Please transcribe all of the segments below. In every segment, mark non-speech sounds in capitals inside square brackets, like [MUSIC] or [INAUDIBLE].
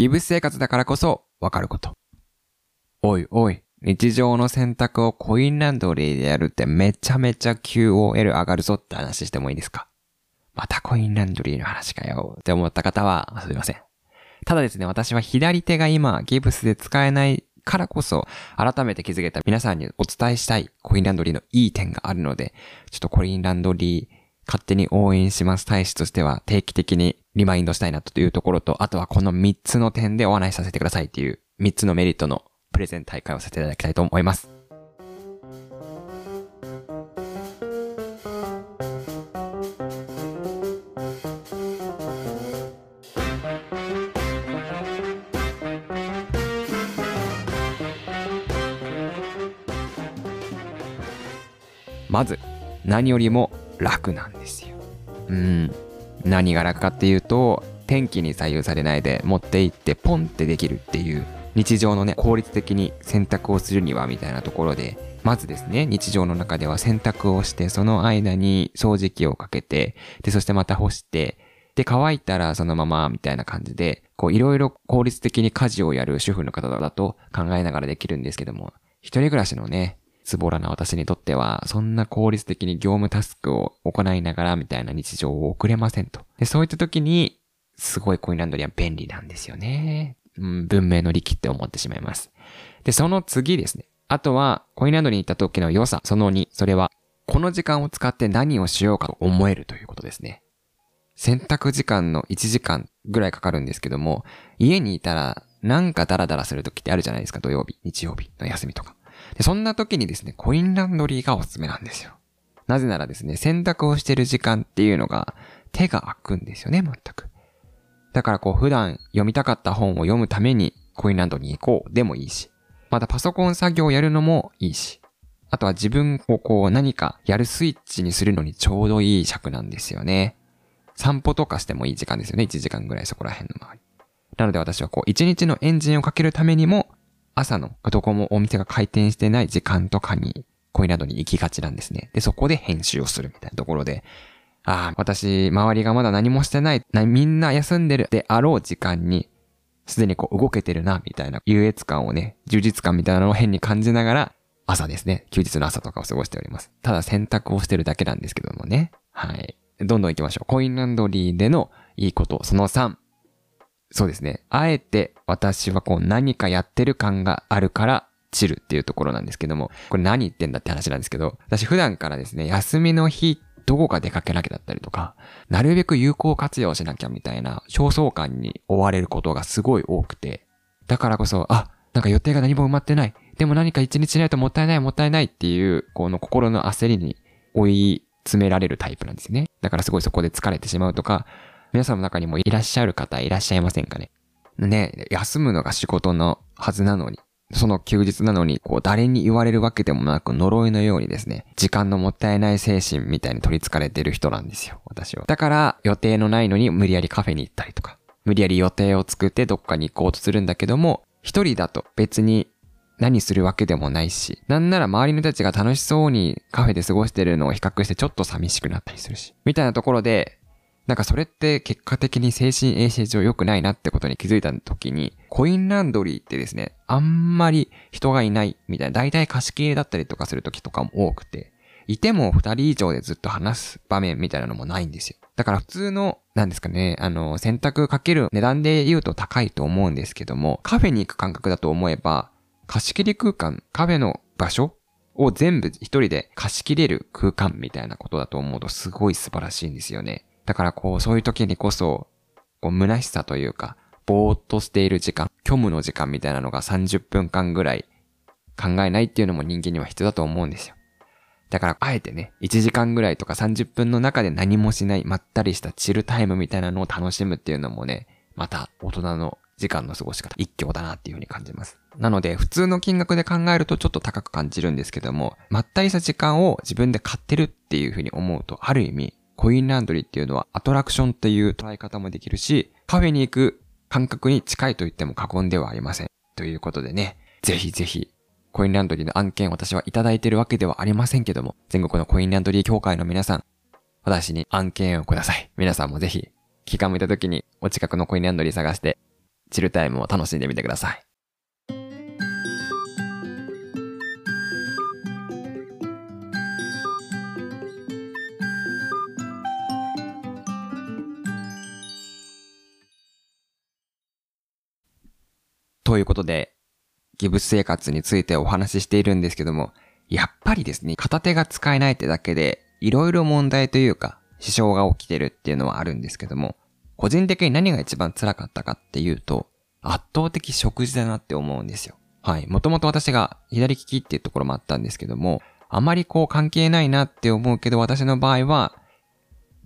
ギブス生活だからこそわかること。おいおい、日常の選択をコインランドリーでやるってめちゃめちゃ QOL 上がるぞって話してもいいですか？またコインランドリーの話かよって思った方はすいません。ただですね、私は左手が今ギブスで使えないからこそ、改めて気づけた皆さんにお伝えしたいコインランドリーのいい点があるので、ちょっとコインランドリー勝手に応援します大使としては定期的にリマインドしたいなというところと、あとはこの3つの点でお話しさせてくださいっていう3つのメリットのプレゼン大会をさせていただきたいと思います。まず、何よりも楽なんです。うん。何が楽かっていうと、天気に左右されないで持って行ってポンってできるっていう、日常のね、効率的に選択をするにはみたいなところで、まずですね、日常の中では洗濯をして、その間に掃除機をかけて、で、そしてまた干して、で、乾いたらそのままみたいな感じで、こういろいろ効率的に家事をやる主婦の方だと考えながらできるんですけども、一人暮らしのね、ズボラな私にとっては、そんな効率的に業務タスクを行いながらみたいな日常を送れませんと。で、そういった時に、すごいコインランドリーは便利なんですよね。うん、文明の利器って思ってしまいます。で、その次ですね。あとは、コインランドリーに行った時の良さ、その2、それは、この時間を使って何をしようかと思えるということですね。洗濯時間の1時間ぐらいかかるんですけども、家にいたらなんかダラダラする時ってあるじゃないですか、土曜日、日曜日の休みとか。で、そんな時にですね、コインランドリーがおすすめなんですよ。なぜならですね、洗濯をしてる時間っていうのが手が空くんですよね、全く。だからこう普段読みたかった本を読むためにコインランドリーに行こうでもいいし、またパソコン作業をやるのもいいし、あとは自分をこう何かやるスイッチにするのにちょうどいい尺なんですよね。散歩とかしてもいい時間ですよね。1時間ぐらいそこら辺の周り。なので私はこう1日のエンジンをかけるためにも朝のどこもお店が開店してない時間とかにコインランドに行きがちなんですね。で、そこで編集をするみたいなところで、ああ、私、周りがまだ何もしてない、みんな休んでるであろう時間に、すでにこう動けてるな、みたいな優越感をね、充実感みたいなのを変に感じながら、朝ですね、休日の朝とかを過ごしております。ただ選択をしてるだけなんですけどもね。はい。どんどん行きましょう。コインランドリーでのいいこと、その3。そうですね。あえて私はこう何かやってる感があるからチルっていうところなんですけども、これ何言ってんだって話なんですけど、私普段からですね、休みの日どこか出かけなきゃだったりとか、なるべく有効活用しなきゃみたいな焦燥感に追われることがすごい多くて、だからこそ、あ、なんか予定が何も埋まってない。でも何か一日ないともったいないもったいないっていう、この心の焦りに追い詰められるタイプなんですね。だからすごいそこで疲れてしまうとか、皆さんの中にもいらっしゃる方いらっしゃいませんかね？ね、休むのが仕事のはずなのに、その休日なのに、こう、誰に言われるわけでもなく、呪いのようにですね、時間のもったいない精神みたいに取り憑かれてる人なんですよ、私は。だから、予定のないのに無理やりカフェに行ったりとか、無理やり予定を作ってどっかに行こうとするんだけども、一人だと別に何するわけでもないし、なんなら周りの人たちが楽しそうにカフェで過ごしてるのを比較してちょっと寂しくなったりするし、みたいなところで、なんかそれって結果的に精神衛生上良くないなってことに気づいた時に、コインランドリーってですね、あんまり人がいないみたいな、大体貸し切りだったりとかする時とかも多くて、いても二人以上でずっと話す場面みたいなのもないんですよ。だから普通の、なんですかね、あの、選択かける値段で言うと高いと思うんですけども、カフェに行く感覚だと思えば、貸し切り空間、カフェの場所を全部一人で貸し切れる空間みたいなことだと思うとすごい素晴らしいんですよね。だからこう、そういう時にこそ、こう、虚しさというか、ぼーっとしている時間、虚無の時間みたいなのが30分間ぐらい考えないっていうのも人間には必要だと思うんですよ。だから、あえてね、1時間ぐらいとか30分の中で何もしない、まったりしたチルタイムみたいなのを楽しむっていうのもね、また大人の時間の過ごし方、一挙だなっていうふうに感じます。なので、普通の金額で考えるとちょっと高く感じるんですけども、まったりした時間を自分で買ってるっていうふうに思うと、ある意味、コインランドリーっていうのはアトラクションっていう捉え方もできるし、カフェに行く感覚に近いと言っても過言ではありません。ということでね、ぜひぜひ、コインランドリーの案件私はいただいているわけではありませんけども、全国のコインランドリー協会の皆さん、私に案件をください。皆さんもぜひ、気が向いた時にお近くのコインランドリー探して、チルタイムを楽しんでみてください。ということで、ギブス生活についてお話ししているんですけども、やっぱりですね、片手が使えないってだけで、いろいろ問題というか、支障が起きてるっていうのはあるんですけども、個人的に何が一番辛かったかっていうと、圧倒的食事だなって思うんですよ。はい。もともと私が左利きっていうところもあったんですけども、あまりこう関係ないなって思うけど、私の場合は、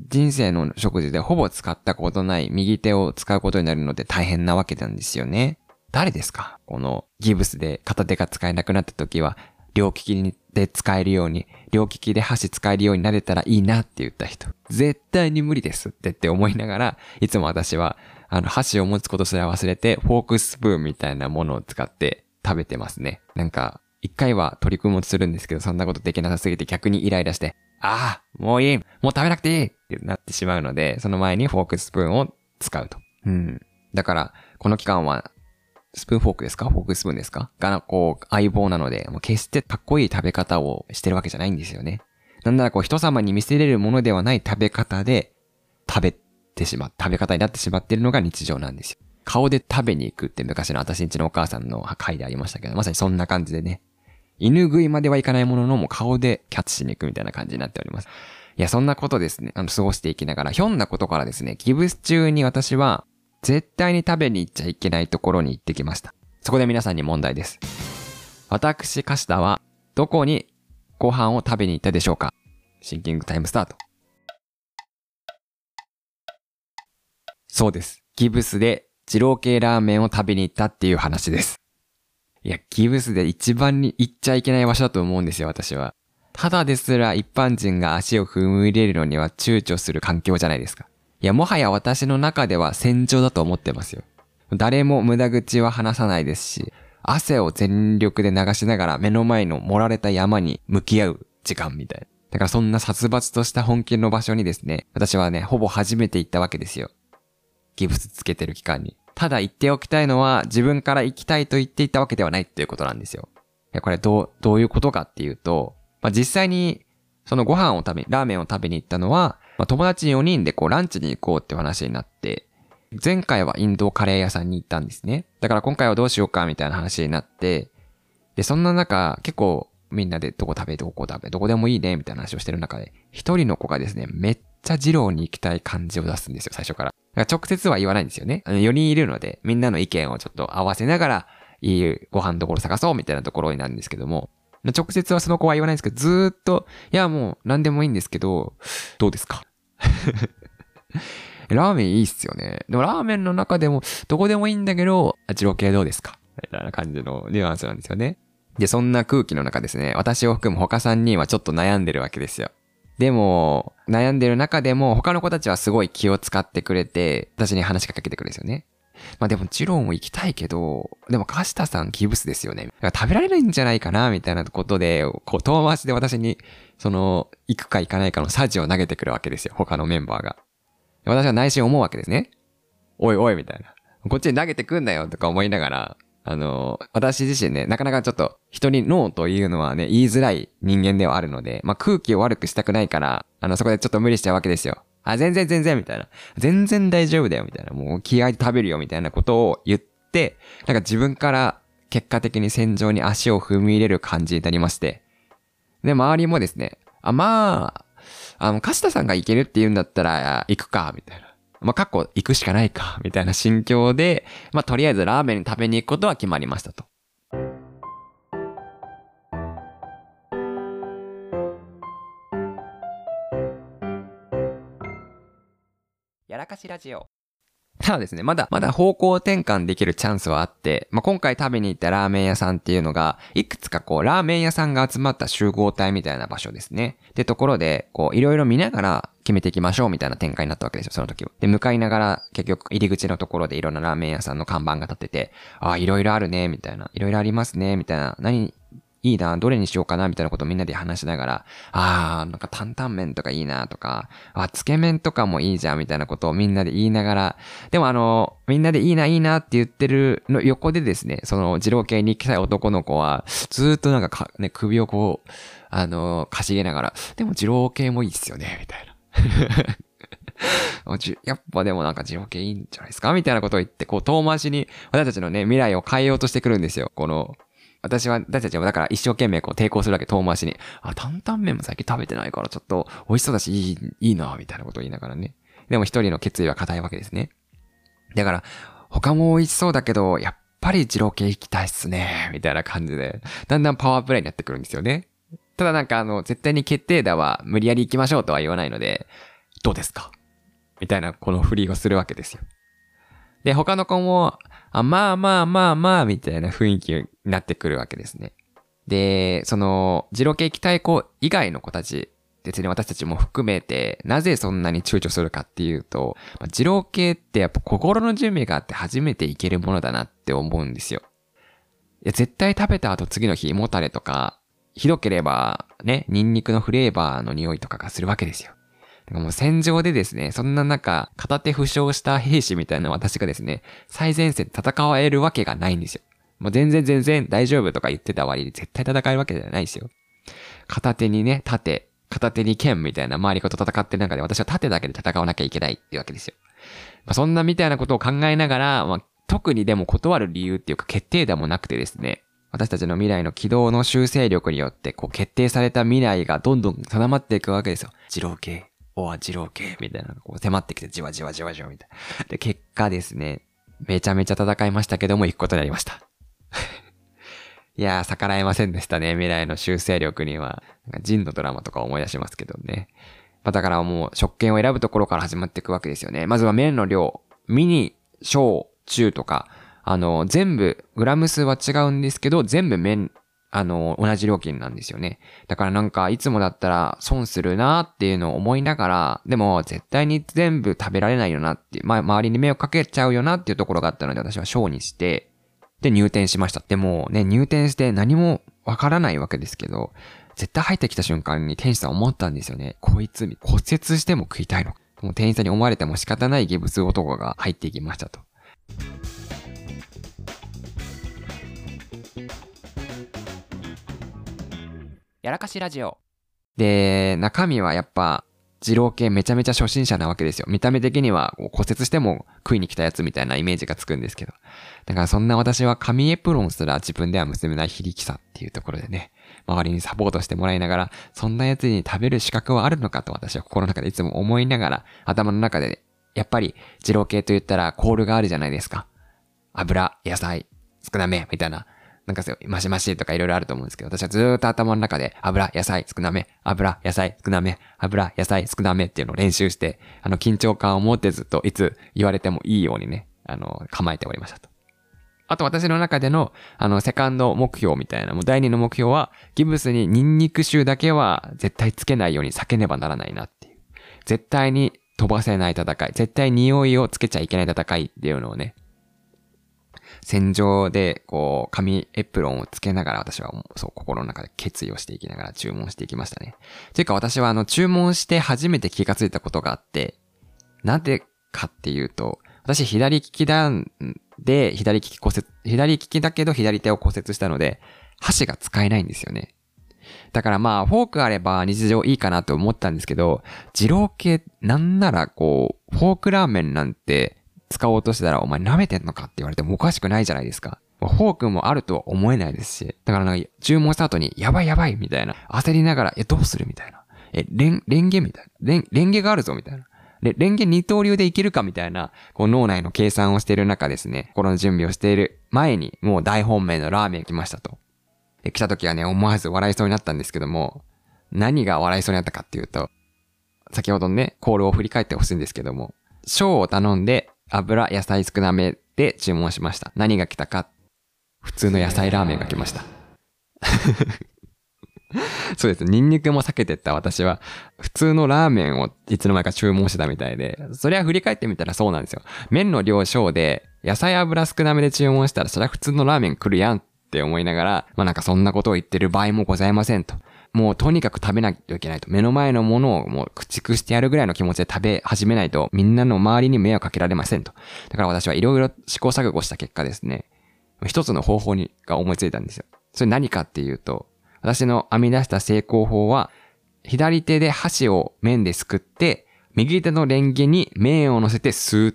人生の食事でほぼ使ったことない右手を使うことになるので大変なわけなんですよね。誰ですか？このギブスで片手が使えなくなった時は、両利きで使えるように、両利きで箸使えるようになれたらいいなって言った人。絶対に無理ですってって思いながら、いつも私は、あの、箸を持つことすら忘れて、フォークスプーンみたいなものを使って食べてますね。なんか、一回は取り組もうとするんですけど、そんなことできなさすぎて逆にイライラして、ああ、もういいもう食べなくていいってなってしまうので、その前にフォークスプーンを使うと。うん。だから、この期間はスプーンフォークですか？フォークスプーンですか？が、こう、相棒なので、もう決してかっこいい食べ方をしてるわけじゃないんですよね。なんならこう、人様に見せれるものではない食べ方で、食べてしまう、食べ方になってしまってるのが日常なんですよ。顔で食べに行くって昔の私んちのお母さんの回でありましたけど、まさにそんな感じでね。犬食いまではいかないものの、もう顔でキャッチしに行くみたいな感じになっております。いや、そんなことですね。あの、過ごしていきながら、ひょんなことからですね、ギブス中に私は、絶対に食べに行っちゃいけないところに行ってきました。そこで皆さんに問題です。私、カシタは、どこにご飯を食べに行ったでしょうか？シンキングタイムスタート。そうです。ギブスで二郎系ラーメンを食べに行ったっていう話です。いや、ギブスで一番に行っちゃいけない場所だと思うんですよ、私は。ただですら一般人が足を踏み入れるのには躊躇する環境じゃないですか。いや、もはや私の中では戦場だと思ってますよ。誰も無駄口は話さないですし、汗を全力で流しながら目の前の盛られた山に向き合う時間みたいな。だからそんな殺伐とした本気の場所にですね、私はね、ほぼ初めて行ったわけですよ。ギブスつけてる期間に。ただ言っておきたいのは、自分から行きたいと言っていたわけではないっていうことなんですよ。いや、これどう、どういうことかっていうと、まあ、実際に、そのご飯を食べ、ラーメンを食べに行ったのは、まあ、友達4人でこうランチに行こうって話になって、前回はインドカレー屋さんに行ったんですね。だから今回はどうしようかみたいな話になって、で、そんな中、結構みんなでどこ食べ、どこ食べ、どこでもいいね、みたいな話をしてる中で、一人の子がですね、めっちゃ二郎に行きたい感じを出すんですよ、最初から。だから直接は言わないんですよね。あの4人いるので、みんなの意見をちょっと合わせながら、いいご飯どころ探そうみたいなところになるんですけども、直接はその子は言わないんですけど、ずっと、いやもう何でもいいんですけど、どうですか？[LAUGHS] ラーメンいいっすよね。でもラーメンの中でも、どこでもいいんだけど、あちろ系どうですか？みたいな感じのニュアンスなんですよね。で、そんな空気の中ですね、私を含む他3人はちょっと悩んでるわけですよ。でも、悩んでる中でも、他の子たちはすごい気を使ってくれて、私に話しかけてくるんですよね。まあでも、ジローも行きたいけど、でも、カシタさんギブスですよね。食べられないんじゃないかな、みたいなことで、こう、遠回しで私に、その、行くか行かないかのサジを投げてくるわけですよ。他のメンバーが。私は内心思うわけですね。おいおい、みたいな。こっちに投げてくんなよ、とか思いながら、あの、私自身ね、なかなかちょっと人にノーというのはね、言いづらい人間ではあるので、まあ、空気を悪くしたくないから、あの、そこでちょっと無理しちゃうわけですよ。あ、全然全然、みたいな。全然大丈夫だよ、みたいな。もう気合で食べるよ、みたいなことを言って、なんか自分から結果的に戦場に足を踏み入れる感じになりまして。で、周りもですね、あ、まあ、あの、カシタさんが行けるって言うんだったら、行くか、みたいな。まあ、過去行くしかないか、みたいな心境で、まあ、とりあえずラーメン食べに行くことは決まりましたと。らかしラジオ。ただですね、まだ、まだ方向転換できるチャンスはあって、まあ、今回食べに行ったラーメン屋さんっていうのが、いくつかこう、ラーメン屋さんが集まった集合体みたいな場所ですね。ってところで、こう、いろいろ見ながら決めていきましょうみたいな展開になったわけですよ、その時は。で、向かいながら、結局、入り口のところでいろんなラーメン屋さんの看板が立ってて、ああ、いろいろあるね、みたいな。いろいろありますね、みたいな。何、いいな、どれにしようかな、みたいなことをみんなで話しながら、あー、なんか担々麺とかいいな、とか、あ、つけ麺とかもいいじゃん、みたいなことをみんなで言いながら、でもあの、みんなでいいな、いいなって言ってるの横でですね、その、二郎系に行きたい男の子は、ずーっとなんかか、ね、首をこう、あの、かしげながら、でも二郎系もいいっすよね、みたいな。[LAUGHS] やっぱでもなんか二郎系いいんじゃないですかみたいなことを言って、こう遠回しに私たちのね、未来を変えようとしてくるんですよ。この、私は、私たちもだから一生懸命こう抵抗するわけ、遠回しに。あ、担々麺も最近食べてないからちょっと美味しそうだし、いい、いいな、みたいなことを言いながらね。でも一人の決意は固いわけですね。だから、他も美味しそうだけど、やっぱり二郎系行きたいっすね、みたいな感じで、だんだんパワープレイになってくるんですよね。ただなんかあの、絶対に決定打は無理やり行きましょうとは言わないので、どうですか？みたいなこの振りをするわけですよ。で、他の子も、あ、まあまあまあまあ、みたいな雰囲気になってくるわけですね。で、その、ジロ系期待校以外の子たちですね、私たちも含めて、なぜそんなに躊躇するかっていうと、まあ、二郎系ってやっぱ心の準備があって初めていけるものだなって思うんですよ。いや、絶対食べた後次の日、胃もたれとか、ひどければ、ね、ニンニクのフレーバーの匂いとかがするわけですよ。もう戦場でですね、そんな中、片手負傷した兵士みたいな私がですね、最前線で戦えるわけがないんですよ。もう全然全然大丈夫とか言ってた割に絶対戦えるわけじゃないですよ。片手にね、盾、片手に剣みたいな周りと戦ってる中で私は盾だけで戦わなきゃいけないっていうわけですよ。まあ、そんなみたいなことを考えながら、まあ、特にでも断る理由っていうか決定打もなくてですね、私たちの未来の軌道の修正力によってこう決定された未来がどんどん定まっていくわけですよ。二郎系、おわ、二郎系、みたいな、こう迫ってきて、じわじわじわじわみたいな。で、結果ですね、めちゃめちゃ戦いましたけども、行くことになりました。いやー、逆らえませんでしたね、未来の修正力には。なんかジンのドラマとか思い出しますけどね。まあ、だからもう、食券を選ぶところから始まっていくわけですよね。まずは麺の量、ミニ、小、中とか、あの、全部、グラム数は違うんですけど、全部麺あの、同じ料金なんですよね。だからなんか、いつもだったら損するなっていうのを思いながら、でも絶対に全部食べられないよなって、まあ、周りに迷惑かけちゃうよなっていうところがあったので、私は小にして、で、入店しました。でもね、入店して何もわからないわけですけど、絶対入ってきた瞬間に店員さん思ったんですよね。こいつ、骨折しても食いたいの。もう店員さんに思われても仕方ないギブス男が入っていきましたと。やらかしラジオ。で、中身はやっぱ、二郎系めちゃめちゃ初心者なわけですよ。見た目的には骨折しても食いに来たやつみたいなイメージがつくんですけど。だからそんな私は紙エプロンすら自分では結べない非力さっていうところでね、周りにサポートしてもらいながら、そんなやつに食べる資格はあるのかと私は心の中でいつも思いながら、頭の中で、ねやっぱり二郎系と言ったらコールがあるじゃないですか。油、野菜、少なめ、みたいな。なんかそうマシマシとかいろいろあると思うんですけど、私はずーっと頭の中で油、野菜少なめ、油、野菜少なめ、油、野菜少なめっていうのを練習して、あの緊張感を持ってずっといつ言われてもいいようにね、あの、構えておりましたと。あと私の中での、あの、セカンド目標みたいな、もう第二の目標は、ギブスにニンニク臭だけは絶対つけないように避けねばならないなっていう。絶対に飛ばせない戦い、絶対匂いをつけちゃいけない戦いっていうのをね、戦場で、こう、紙エプロンをつけながら私は、そう、心の中で決意をしていきながら注文していきましたね。というか私は、あの、注文して初めて気がついたことがあって、なんでかっていうと、私左利きなんで、左利き骨折、左利きだけど左手を骨折したので、箸が使えないんですよね。だからまあ、フォークあれば日常いいかなと思ったんですけど、二郎系なんならこう、フォークラーメンなんて使おうとしてたら、お前舐めてんのかって言われてもおかしくないじゃないですか。フォークもあるとは思えないですし。だからなんか、注文した後に、やばいやばいみたいな。焦りながら、え、どうするみたいな。え、レン、レンゲみたいな。レン、レンゲがあるぞみたいな。で、レンゲ二刀流でいけるかみたいな、こう脳内の計算をしている中ですね、心の準備をしている前に、もう大本命のラーメン来ましたと。で、来た時はね、思わず笑いそうになったんですけども、何が笑いそうになったかっていうと、先ほどね、コールを振り返ってほしいんですけども、小を頼んで、油、野菜少なめで注文しました。何が来たか普通の野菜ラーメンが来ました。[LAUGHS] そうです。ニンニクも避けてった私は、普通のラーメンをいつの間にか注文してたみたいで、それは振り返ってみたらそうなんですよ。麺の量小で、野菜油少なめで注文したら、それは普通のラーメン来るやんって思いながら、まあなんかそんなことを言ってる場合もございませんと。もうとにかく食べないといけないと。目の前のものをもう駆逐してやるぐらいの気持ちで食べ始めないと、みんなの周りに迷惑かけられませんと。だから私はいろいろ試行錯誤した結果ですね、一つの方法に、が思いついたんですよ。それ何かっていうと、私の編み出した成功法は、左手で箸を麺ですくって、右手のレンゲに麺を乗せて吸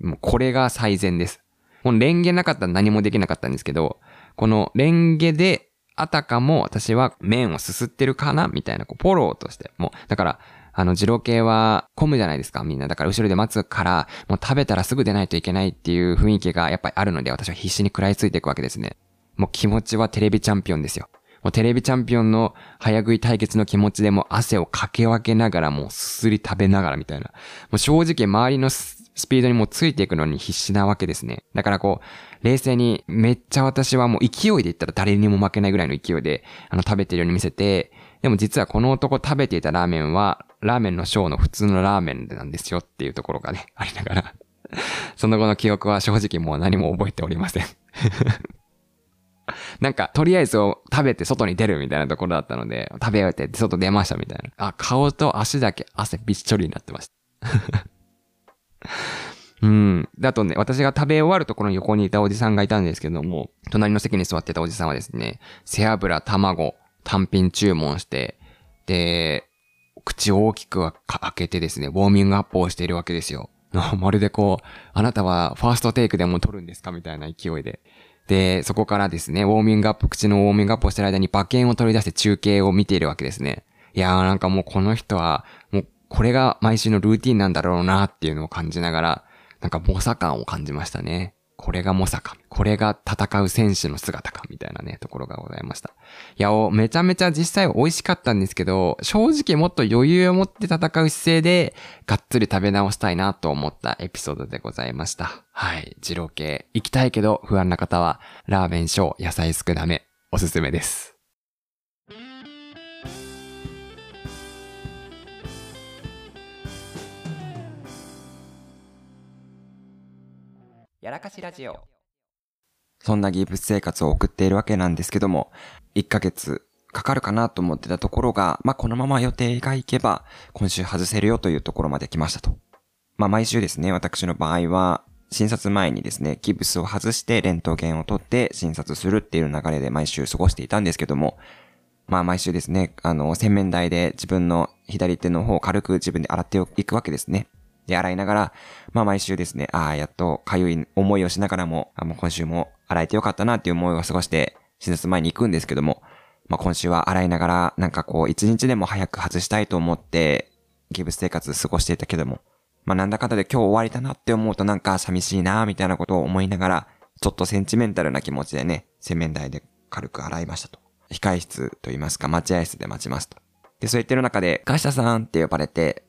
う。もうこれが最善です。もうレンゲなかったら何もできなかったんですけど、このレンゲであたかも私は麺をすすってるかなみたいな、こう、フォローとして。もう、だから、あの、二郎系は混むじゃないですか、みんな。だから後ろで待つから、もう食べたらすぐ出ないといけないっていう雰囲気がやっぱりあるので、私は必死に食らいついていくわけですね。もう気持ちはテレビチャンピオンですよ。もうテレビチャンピオンの早食い対決の気持ちでも汗をかけ分けながらもうすすり食べながらみたいな。もう正直周りのスピードにもついていくのに必死なわけですね。だからこう、冷静にめっちゃ私はもう勢いで言ったら誰にも負けないぐらいの勢いで、あの食べてるように見せて、でも実はこの男食べていたラーメンは、ラーメンのショーの普通のラーメンなんですよっていうところがね、ありながらその後の記憶は正直もう何も覚えておりません [LAUGHS] なんか、とりあえずを食べて外に出るみたいなところだったので、食べ終えて外出ましたみたいな。あ、顔と足だけ汗びっちょりになってました。[LAUGHS] うん。だとね、私が食べ終わるところに横にいたおじさんがいたんですけども、隣の席に座ってたおじさんはですね、背脂、卵、単品注文して、で、口を大きく開けてですね、ウォーミングアップをしているわけですよ。まるでこう、あなたはファーストテイクでも撮るんですかみたいな勢いで。で、そこからですね、ウォーミングアップ、口のウォーミングアップをしてる間に馬券を取り出して中継を見ているわけですね。いやーなんかもうこの人は、もうこれが毎週のルーティンなんだろうなっていうのを感じながら、なんか猛者感を感じましたね。これが猛者か。これが戦う戦士の姿か。みたいなね、ところがございました。いや、めちゃめちゃ実際美味しかったんですけど、正直もっと余裕を持って戦う姿勢で、がっつり食べ直したいなと思ったエピソードでございました。はい。二郎系。行きたいけど不安な方は、ラーメン小野菜少なめ、おすすめです。やらかしラジオ。そんなギブス生活を送っているわけなんですけども、1ヶ月かかるかなと思ってたところが、まあ、このまま予定がいけば、今週外せるよというところまで来ましたと。まあ、毎週ですね、私の場合は、診察前にですね、ギブスを外してレントゲンを取って診察するっていう流れで毎週過ごしていたんですけども、まあ毎週ですね、あの、洗面台で自分の左手の方を軽く自分で洗っていくわけですね。で、洗いながら、まあ毎週ですね、ああ、やっとかゆい思いをしながらも、あもう今週も洗えてよかったなっていう思いを過ごして、手術前に行くんですけども、まあ今週は洗いながら、なんかこう、一日でも早く外したいと思って、ギブス生活過ごしていたけども、まあなんだかんだで今日終わりだなって思うとなんか寂しいなみたいなことを思いながら、ちょっとセンチメンタルな気持ちでね、洗面台で軽く洗いましたと。控え室と言いますか、待合室で待ちますと。で、そう言ってる中で、ガシタさんって呼ばれて、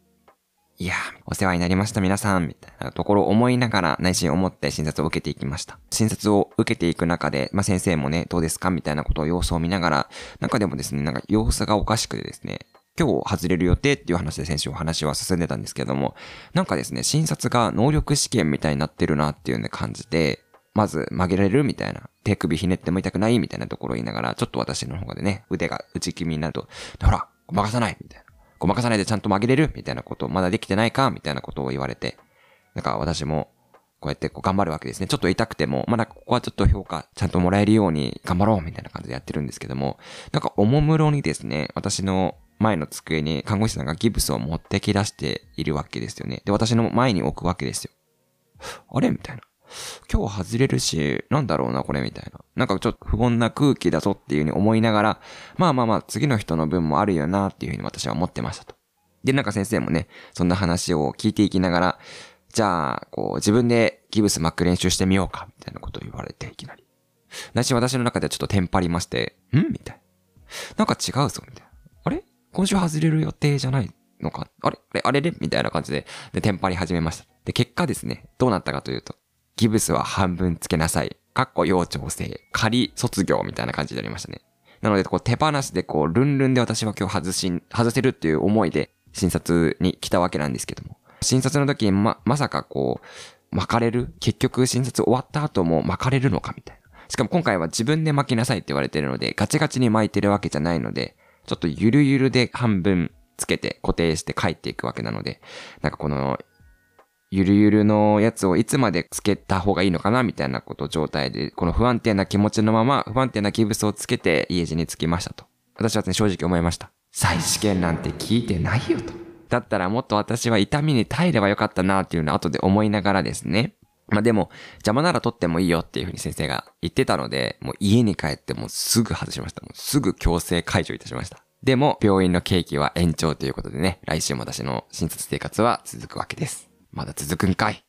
いやお世話になりました皆さん、みたいなところを思いながら内心思って診察を受けていきました。診察を受けていく中で、まあ、先生もね、どうですかみたいなことを様子を見ながら、中でもですね、なんか様子がおかしくてですね、今日外れる予定っていう話で先週お話は進んでたんですけども、なんかですね、診察が能力試験みたいになってるなっていうね感じで、まず曲げられるみたいな、手首ひねっても痛くないみたいなところを言いながら、ちょっと私の方でね、腕が内気味になると、ほら、ごまかさないみたいな。ごまかさないでちゃんと曲げれるみたいなことまだできてないかみたいなことを言われて、なんか私も、こうやってこう頑張るわけですね。ちょっと痛くても、まだここはちょっと評価ちゃんともらえるように頑張ろうみたいな感じでやってるんですけども、なんかおもむろにですね、私の前の机に看護師さんがギブスを持ってき出しているわけですよね。で、私の前に置くわけですよ。あれ？みたいな。今日外れるし、なんだろうな、これ、みたいな。なんかちょっと不穏な空気だぞっていう風に思いながら、まあまあまあ、次の人の分もあるよな、っていう風に私は思ってましたと。で、なんか先生もね、そんな話を聞いていきながら、じゃあ、こう、自分でギブス巻く練習してみようか、みたいなことを言われて、いきなり。なし私の中ではちょっとテンパりまして、ん？みたいな。なんか違うぞ、みたいな。あれ？今週外れる予定じゃないのか？あれ？あれ？あれ？れみたいな感じで、で、テンパり始めました。で、結果ですね、どうなったかというと、ギブスは半分つけなさい。かっこ要調整。仮卒業みたいな感じになりましたね。なので、こう手放しでこう、ルンルンで私は今日外し、外せるっていう思いで診察に来たわけなんですけども。診察の時にま、まさかこう、巻かれる？結局診察終わった後も巻かれるのかみたいな。しかも今回は自分で巻きなさいって言われてるので、ガチガチに巻いてるわけじゃないので、ちょっとゆるゆるで半分つけて固定して帰っていくわけなので、なんかこの、ゆるゆるのやつをいつまでつけた方がいいのかなみたいなこと状態で、この不安定な気持ちのまま、不安定なギブスをつけて家路に着きましたと。私はね、正直思いました。再試験なんて聞いてないよと。だったらもっと私は痛みに耐えればよかったなっていうのを後で思いながらですね。まあでも、邪魔なら取ってもいいよっていうふうに先生が言ってたので、もう家に帰ってもうすぐ外しました。もうすぐ強制解除いたしました。でも、病院のケーキは延長ということでね、来週も私の診察生活は続くわけです。まだ続くんかい。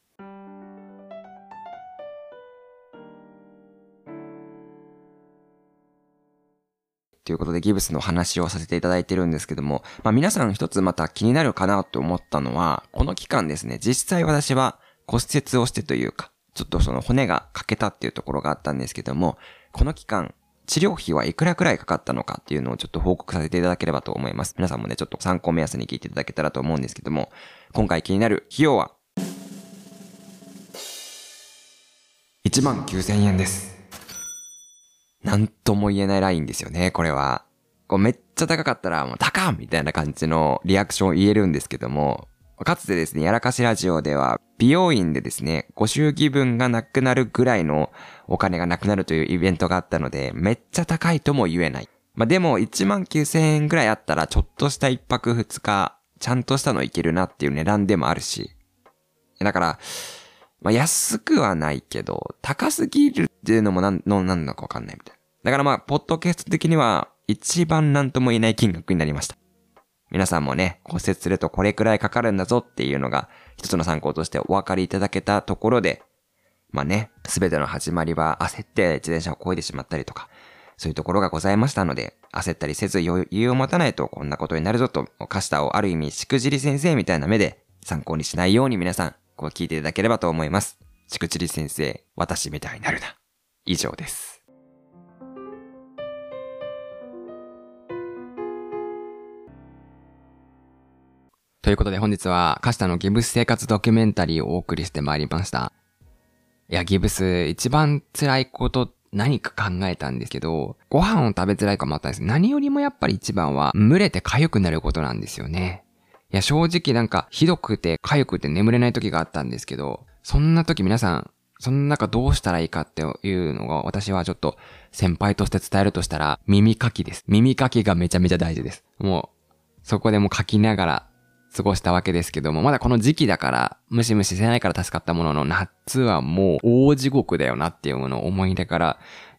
ということでギブスの話をさせていただいてるんですけども、まあ皆さん一つまた気になるかなと思ったのは、この期間ですね、実際私は骨折をしてというか、ちょっとその骨が欠けたっていうところがあったんですけども、この期間、治療費はいくらくらいかかったのかっていうのをちょっと報告させていただければと思います。皆さんもね、ちょっと参考目安に聞いていただけたらと思うんですけども、今回気になる費用は、1万9000円です。なんとも言えないラインですよね、これは。こうめっちゃ高かったらもう高みたいな感じのリアクションを言えるんですけども、かつてですね、やらかしラジオでは、美容院でですね、ご祝儀分がなくなるぐらいのお金がなくなるというイベントがあったので、めっちゃ高いとも言えない。まあ、でも、1万9000円ぐらいあったら、ちょっとした1泊2日、ちゃんとしたのいけるなっていう値段でもあるし。だから、まあ、安くはないけど、高すぎるっていうのもなんの、なんのかわかんないみたいな。だからまあ、ポッドキャスト的には、一番なんとも言えない金額になりました。皆さんもね、骨折するとこれくらいかかるんだぞっていうのが、一つの参考としてお分かりいただけたところで、まあね、すべての始まりは焦って自転車を漕いでしまったりとか、そういうところがございましたので、焦ったりせず余裕を持たないとこんなことになるぞと、カシタをある意味しくじり先生みたいな目で参考にしないように皆さん、こう聞いていただければと思います。しくじり先生、私みたいになるな。以上です。ということで本日は、カシタのギブス生活ドキュメンタリーをお送りしてまいりました。いや、ギブス一番辛いこと何か考えたんですけど、ご飯を食べづらいかもあったんです。何よりもやっぱり一番は、蒸れて痒くなることなんですよね。いや、正直なんか、ひどくて痒くて眠れない時があったんですけど、そんな時皆さん、その中どうしたらいいかっていうのが私はちょっと先輩として伝えるとしたら耳かきです。耳かきがめちゃめちゃ大事です。もう、そこでも書きながら過ごしたわけですけども、まだこの時期だから、ムシムシせないから助かったものの、夏はもう大地獄だよなっていうものを思い出から、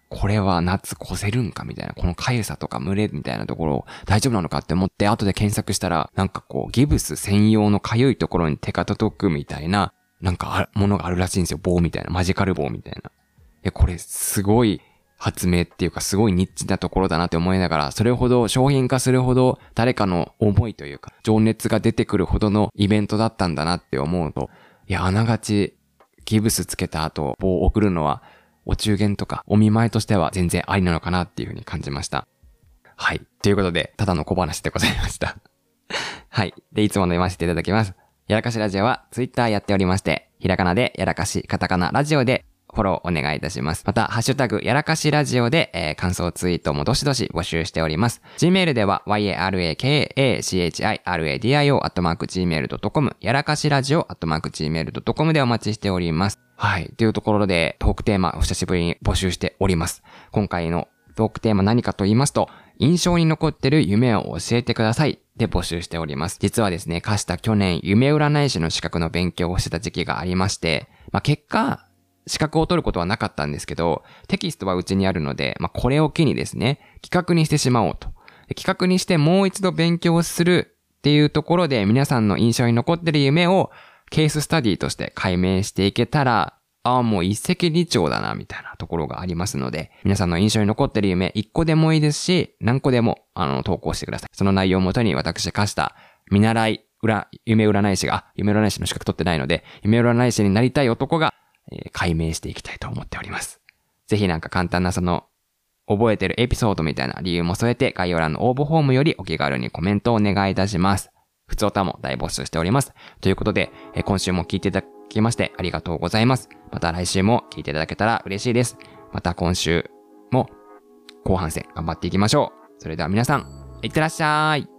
これは夏越せるんかみたいな、この痒さとか群れみたいなところ大丈夫なのかって思って後で検索したら、なんかこう、ギブス専用の痒いところに手が届くみたいな、なんかあものがあるらしいんですよ。棒みたいな。マジカル棒みたいな。え、これすごい発明っていうかすごいニッチなところだなって思いながら、それほど商品化するほど誰かの思いというか、情熱が出てくるほどのイベントだったんだなって思うと、いや、あながちギブスつけた後、棒を送るのは、お中元とかお見舞いとしては全然ありなのかなっていうふうに感じました。はい。ということで、ただの小話でございました [LAUGHS] はい。で、いつもの読ませていただきます。やらかしラジオはツイッターやっておりまして、ひらがなでやらかし、カタカナラジオでフォローお願いいたします。また、ハッシュタグ、やらかしラジオで、えー、感想ツイートもどしどし募集しております。Gmail では、yarakachiradio.gmail.com、やらかしラジオ .gmail.com でお待ちしております。はい。というところで、トークテーマ、お久しぶりに募集しております。今回のトークテーマ何かと言いますと、印象に残ってる夢を教えてください。で募集しております。実はですね、かした去年、夢占い師の資格の勉強をしてた時期がありまして、まあ、結果、資格を取ることはなかったんですけど、テキストはうちにあるので、まあ、これを機にですね、企画にしてしまおうと。企画にしてもう一度勉強するっていうところで皆さんの印象に残ってる夢をケーススタディとして解明していけたら、ああ、もう一石二鳥だな、みたいなところがありますので、皆さんの印象に残ってる夢、一個でもいいですし、何個でも、あの、投稿してください。その内容をもとに私、化した見習い、裏、夢占い師が、夢占い師の資格取ってないので、夢占い師になりたい男がえ解明していきたいと思っております。ぜひなんか簡単なその、覚えてるエピソードみたいな理由も添えて概要欄の応募フォームよりお気軽にコメントをお願いいたします。普通歌も大募集しております。ということで、今週も聞いていただきましてありがとうございます。また来週も聞いていただけたら嬉しいです。また今週も後半戦頑張っていきましょう。それでは皆さん、いってらっしゃい。